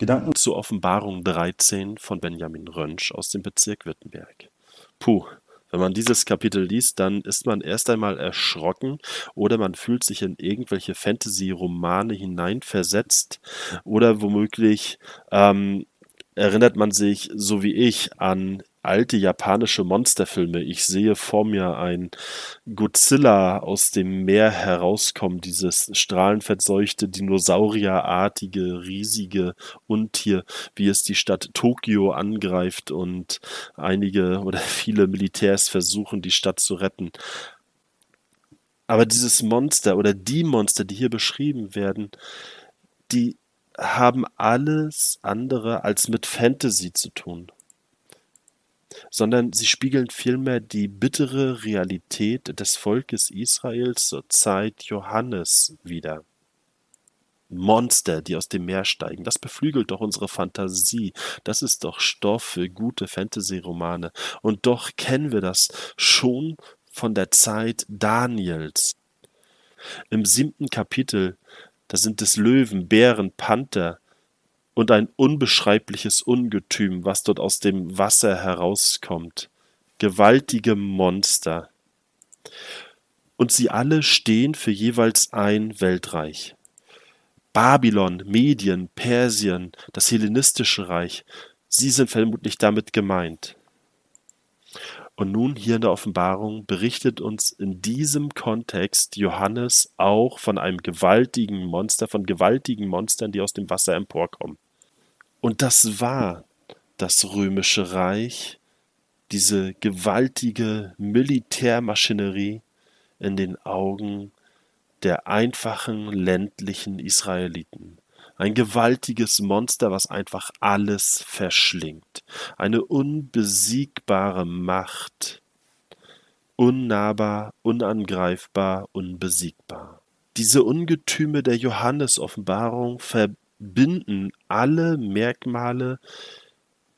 Gedanken zur Offenbarung 13 von Benjamin Rönsch aus dem Bezirk Wittenberg. Puh, wenn man dieses Kapitel liest, dann ist man erst einmal erschrocken oder man fühlt sich in irgendwelche Fantasy-Romane hineinversetzt oder womöglich ähm, erinnert man sich, so wie ich, an alte japanische Monsterfilme. Ich sehe vor mir ein Godzilla aus dem Meer herauskommen, dieses strahlenverseuchte, dinosaurierartige, riesige Untier, wie es die Stadt Tokio angreift und einige oder viele Militärs versuchen, die Stadt zu retten. Aber dieses Monster oder die Monster, die hier beschrieben werden, die haben alles andere als mit Fantasy zu tun sondern sie spiegeln vielmehr die bittere Realität des Volkes Israels zur Zeit Johannes wider. Monster, die aus dem Meer steigen, das beflügelt doch unsere Fantasie. Das ist doch Stoff für gute Fantasy-Romane. Und doch kennen wir das schon von der Zeit Daniels. Im siebten Kapitel, da sind es Löwen, Bären, Panther, und ein unbeschreibliches Ungetüm, was dort aus dem Wasser herauskommt. Gewaltige Monster. Und sie alle stehen für jeweils ein Weltreich. Babylon, Medien, Persien, das hellenistische Reich, sie sind vermutlich damit gemeint. Und nun hier in der Offenbarung berichtet uns in diesem Kontext Johannes auch von einem gewaltigen Monster, von gewaltigen Monstern, die aus dem Wasser emporkommen. Und das war das römische Reich, diese gewaltige Militärmaschinerie in den Augen der einfachen ländlichen Israeliten. Ein gewaltiges Monster, was einfach alles verschlingt. Eine unbesiegbare Macht. Unnahbar, unangreifbar, unbesiegbar. Diese Ungetüme der Johannes-Offenbarung binden alle Merkmale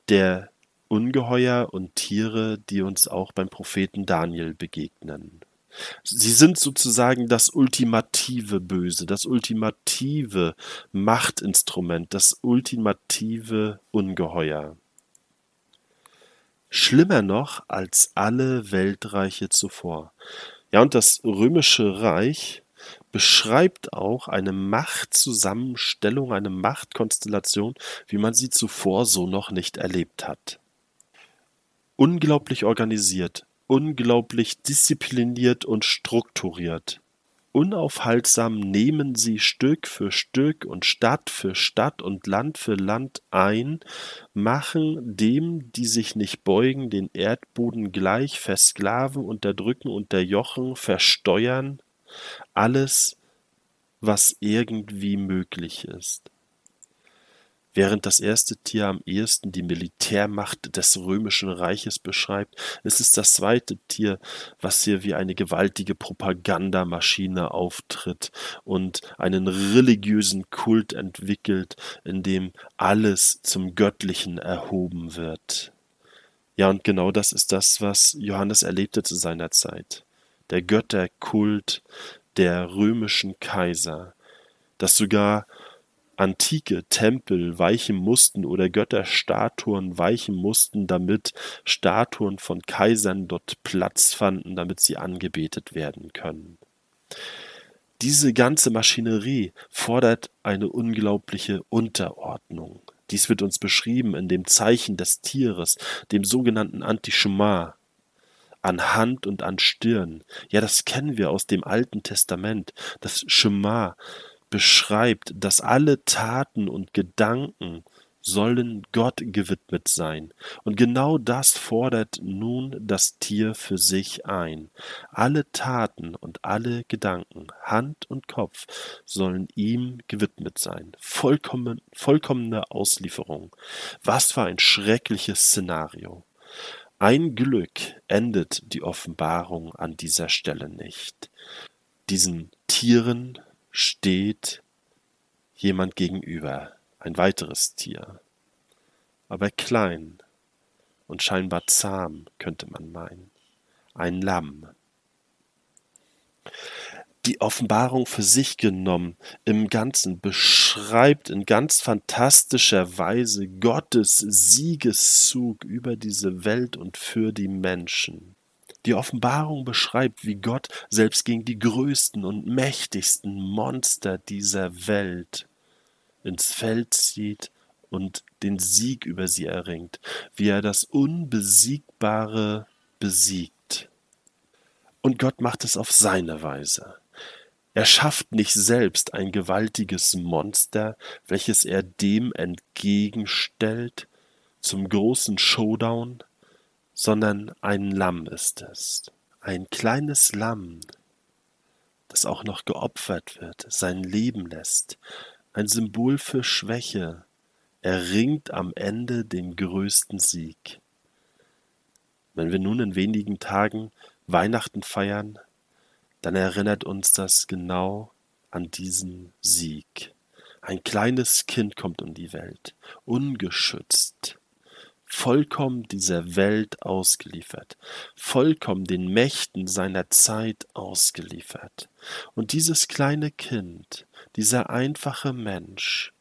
der Ungeheuer und Tiere, die uns auch beim Propheten Daniel begegnen. Sie sind sozusagen das ultimative Böse, das ultimative Machtinstrument, das ultimative Ungeheuer. Schlimmer noch als alle Weltreiche zuvor. Ja, und das römische Reich beschreibt auch eine Machtzusammenstellung, eine Machtkonstellation, wie man sie zuvor so noch nicht erlebt hat. Unglaublich organisiert, unglaublich diszipliniert und strukturiert. Unaufhaltsam nehmen sie Stück für Stück und Stadt für Stadt und Land für Land ein, machen dem, die sich nicht beugen, den Erdboden gleich, versklaven, unterdrücken, unterjochen, versteuern, alles, was irgendwie möglich ist. Während das erste Tier am ehesten die Militärmacht des römischen Reiches beschreibt, ist es das zweite Tier, was hier wie eine gewaltige Propagandamaschine auftritt und einen religiösen Kult entwickelt, in dem alles zum Göttlichen erhoben wird. Ja, und genau das ist das, was Johannes erlebte zu seiner Zeit der Götterkult der römischen Kaiser, dass sogar antike Tempel weichen mussten oder Götterstatuen weichen mussten, damit Statuen von Kaisern dort Platz fanden, damit sie angebetet werden können. Diese ganze Maschinerie fordert eine unglaubliche Unterordnung. Dies wird uns beschrieben in dem Zeichen des Tieres, dem sogenannten Antischema, an Hand und an Stirn. Ja, das kennen wir aus dem Alten Testament. Das Schema beschreibt, dass alle Taten und Gedanken sollen Gott gewidmet sein. Und genau das fordert nun das Tier für sich ein. Alle Taten und alle Gedanken, Hand und Kopf, sollen ihm gewidmet sein. Vollkommen, vollkommene Auslieferung. Was für ein schreckliches Szenario. Ein Glück endet die Offenbarung an dieser Stelle nicht. Diesen Tieren steht jemand gegenüber, ein weiteres Tier, aber klein und scheinbar zahm, könnte man meinen, ein Lamm. die Offenbarung für sich genommen im Ganzen beschreibt in ganz fantastischer Weise Gottes Siegeszug über diese Welt und für die Menschen. Die Offenbarung beschreibt, wie Gott selbst gegen die größten und mächtigsten Monster dieser Welt ins Feld zieht und den Sieg über sie erringt, wie er das Unbesiegbare besiegt. Und Gott macht es auf seine Weise. Er schafft nicht selbst ein gewaltiges Monster, welches er dem entgegenstellt zum großen Showdown, sondern ein Lamm ist es, ein kleines Lamm, das auch noch geopfert wird, sein Leben lässt, ein Symbol für Schwäche, erringt am Ende den größten Sieg. Wenn wir nun in wenigen Tagen Weihnachten feiern, dann erinnert uns das genau an diesen Sieg. Ein kleines Kind kommt um die Welt, ungeschützt, vollkommen dieser Welt ausgeliefert, vollkommen den Mächten seiner Zeit ausgeliefert. Und dieses kleine Kind, dieser einfache Mensch,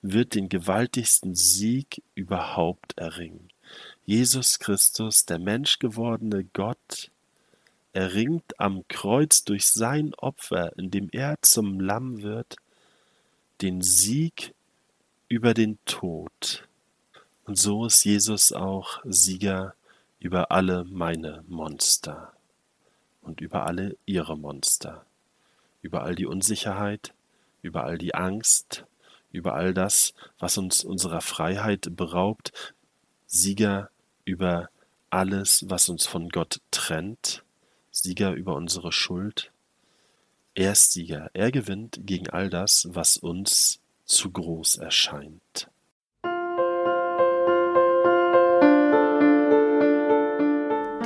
wird den gewaltigsten Sieg überhaupt erringen. Jesus Christus, der menschgewordene Gott, erringt am Kreuz durch sein Opfer, indem er zum Lamm wird, den Sieg über den Tod. Und so ist Jesus auch Sieger über alle meine Monster und über alle ihre Monster, über all die Unsicherheit, über all die Angst, über all das, was uns unserer Freiheit beraubt, Sieger über alles, was uns von Gott trennt, Sieger über unsere Schuld. Er ist Sieger. Er gewinnt gegen all das, was uns zu groß erscheint.